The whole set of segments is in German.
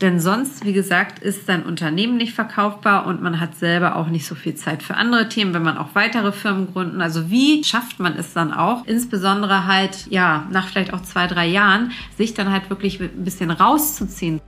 Denn sonst, wie gesagt, ist dein Unternehmen nicht verkaufbar und man hat selber auch nicht so viel Zeit für andere Themen, wenn man auch weitere Firmen gründen. Also wie schafft man es dann auch, insbesondere halt, ja, nach vielleicht auch zwei, drei Jahren, sich dann halt wirklich ein bisschen rauszuziehen?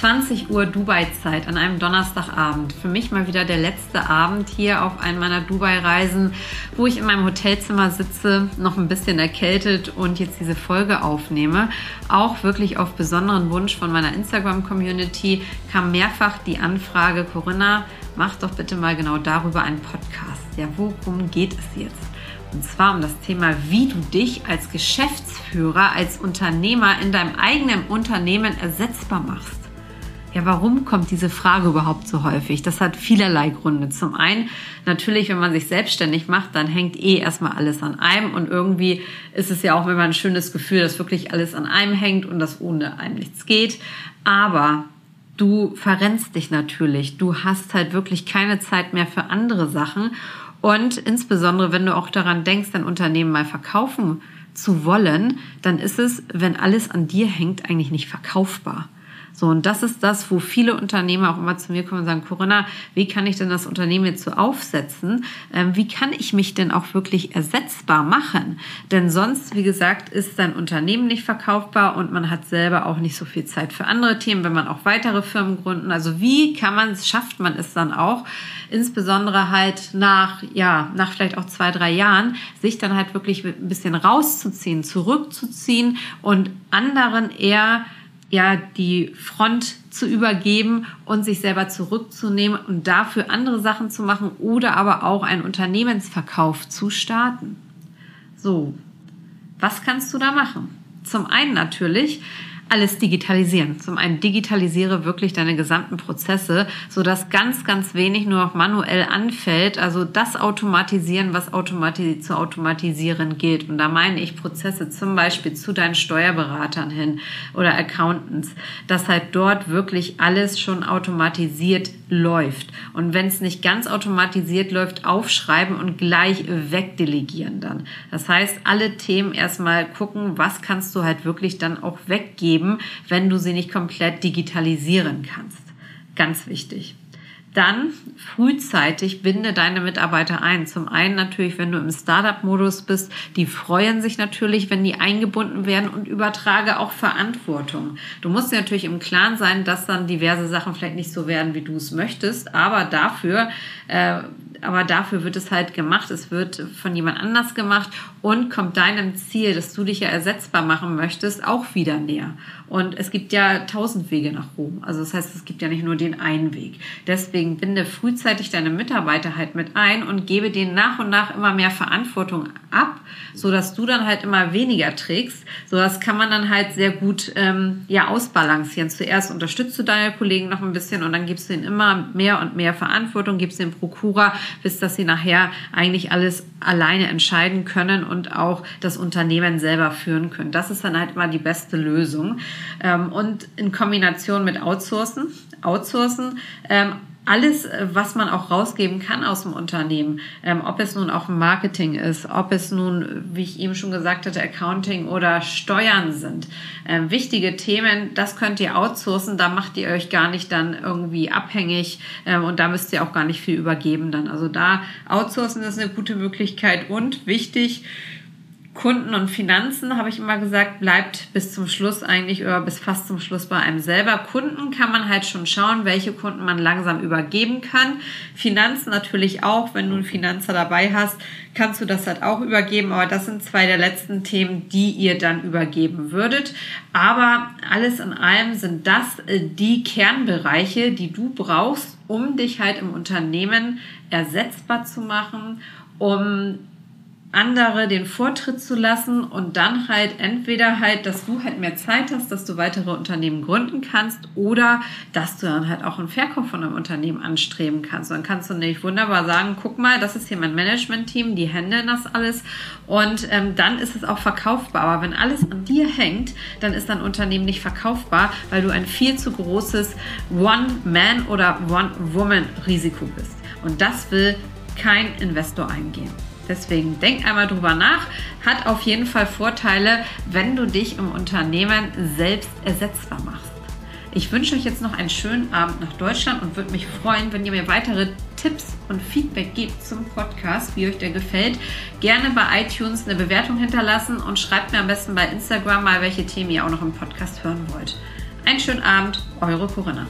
20 Uhr Dubai-Zeit an einem Donnerstagabend. Für mich mal wieder der letzte Abend hier auf einem meiner Dubai-Reisen, wo ich in meinem Hotelzimmer sitze, noch ein bisschen erkältet und jetzt diese Folge aufnehme. Auch wirklich auf besonderen Wunsch von meiner Instagram-Community kam mehrfach die Anfrage, Corinna, mach doch bitte mal genau darüber einen Podcast. Ja, worum geht es jetzt? Und zwar um das Thema, wie du dich als Geschäftsführer, als Unternehmer in deinem eigenen Unternehmen ersetzbar machst. Ja, warum kommt diese Frage überhaupt so häufig? Das hat vielerlei Gründe. Zum einen, natürlich, wenn man sich selbstständig macht, dann hängt eh erstmal alles an einem und irgendwie ist es ja auch immer ein schönes Gefühl, dass wirklich alles an einem hängt und dass ohne einem nichts geht. Aber du verrennst dich natürlich. Du hast halt wirklich keine Zeit mehr für andere Sachen und insbesondere, wenn du auch daran denkst, dein Unternehmen mal verkaufen zu wollen, dann ist es, wenn alles an dir hängt, eigentlich nicht verkaufbar. So, und das ist das, wo viele Unternehmer auch immer zu mir kommen und sagen, Corinna, wie kann ich denn das Unternehmen jetzt so aufsetzen? Ähm, wie kann ich mich denn auch wirklich ersetzbar machen? Denn sonst, wie gesagt, ist dein Unternehmen nicht verkaufbar und man hat selber auch nicht so viel Zeit für andere Themen, wenn man auch weitere Firmen gründen. Also wie kann man es, schafft man es dann auch, insbesondere halt nach, ja, nach vielleicht auch zwei, drei Jahren, sich dann halt wirklich ein bisschen rauszuziehen, zurückzuziehen und anderen eher ja die Front zu übergeben und sich selber zurückzunehmen und dafür andere Sachen zu machen oder aber auch einen Unternehmensverkauf zu starten. So, was kannst du da machen? Zum einen natürlich alles digitalisieren. Zum einen digitalisiere wirklich deine gesamten Prozesse, so dass ganz, ganz wenig nur noch manuell anfällt. Also das automatisieren, was automati zu automatisieren gilt. Und da meine ich Prozesse zum Beispiel zu deinen Steuerberatern hin oder Accountants, dass halt dort wirklich alles schon automatisiert läuft. Und wenn es nicht ganz automatisiert läuft, aufschreiben und gleich wegdelegieren dann. Das heißt, alle Themen erstmal gucken, was kannst du halt wirklich dann auch weggeben, wenn du sie nicht komplett digitalisieren kannst. Ganz wichtig. Dann frühzeitig binde deine Mitarbeiter ein. Zum einen natürlich, wenn du im Startup-Modus bist, die freuen sich natürlich, wenn die eingebunden werden und übertrage auch Verantwortung. Du musst natürlich im Klaren sein, dass dann diverse Sachen vielleicht nicht so werden, wie du es möchtest, aber dafür äh, aber dafür wird es halt gemacht. Es wird von jemand anders gemacht und kommt deinem Ziel, dass du dich ja ersetzbar machen möchtest, auch wieder näher. Und es gibt ja tausend Wege nach Rom. Also das heißt, es gibt ja nicht nur den einen Weg. Deswegen binde frühzeitig deine Mitarbeiter halt mit ein und gebe denen nach und nach immer mehr Verantwortung ab, so dass du dann halt immer weniger trägst. So das kann man dann halt sehr gut ähm, ja ausbalancieren. Zuerst unterstützt du deine Kollegen noch ein bisschen und dann gibst du ihnen immer mehr und mehr Verantwortung, gibst den Prokura bis dass sie nachher eigentlich alles alleine entscheiden können und auch das Unternehmen selber führen können. Das ist dann halt immer die beste Lösung. Ähm, und in Kombination mit Outsourcen, Outsourcen ähm, alles, äh, was man auch rausgeben kann aus dem Unternehmen, ähm, ob es nun auch Marketing ist, ob es nun, wie ich eben schon gesagt hatte, Accounting oder Steuern sind. Ähm, wichtige Themen, das könnt ihr outsourcen, da macht ihr euch gar nicht dann irgendwie abhängig ähm, und da müsst ihr auch gar nicht viel übergeben dann. Also da outsourcen ist eine gute Möglichkeit und wichtig, Kunden und Finanzen, habe ich immer gesagt, bleibt bis zum Schluss eigentlich oder bis fast zum Schluss bei einem selber. Kunden kann man halt schon schauen, welche Kunden man langsam übergeben kann. Finanzen natürlich auch, wenn du einen Finanzer dabei hast, kannst du das halt auch übergeben. Aber das sind zwei der letzten Themen, die ihr dann übergeben würdet. Aber alles in allem sind das äh, die Kernbereiche, die du brauchst, um dich halt im Unternehmen ersetzbar zu machen, um andere den Vortritt zu lassen und dann halt entweder halt, dass du halt mehr Zeit hast, dass du weitere Unternehmen gründen kannst oder dass du dann halt auch einen Verkauf von einem Unternehmen anstreben kannst. Und dann kannst du nämlich wunderbar sagen, guck mal, das ist hier mein Management-Team, die handeln das alles und ähm, dann ist es auch verkaufbar. Aber wenn alles an dir hängt, dann ist dein Unternehmen nicht verkaufbar, weil du ein viel zu großes One-Man- oder One-Woman-Risiko bist. Und das will kein Investor eingehen. Deswegen denk einmal drüber nach. Hat auf jeden Fall Vorteile, wenn du dich im Unternehmen selbst ersetzbar machst. Ich wünsche euch jetzt noch einen schönen Abend nach Deutschland und würde mich freuen, wenn ihr mir weitere Tipps und Feedback gebt zum Podcast, wie euch der gefällt. Gerne bei iTunes eine Bewertung hinterlassen und schreibt mir am besten bei Instagram mal, welche Themen ihr auch noch im Podcast hören wollt. Einen schönen Abend, eure Corinna.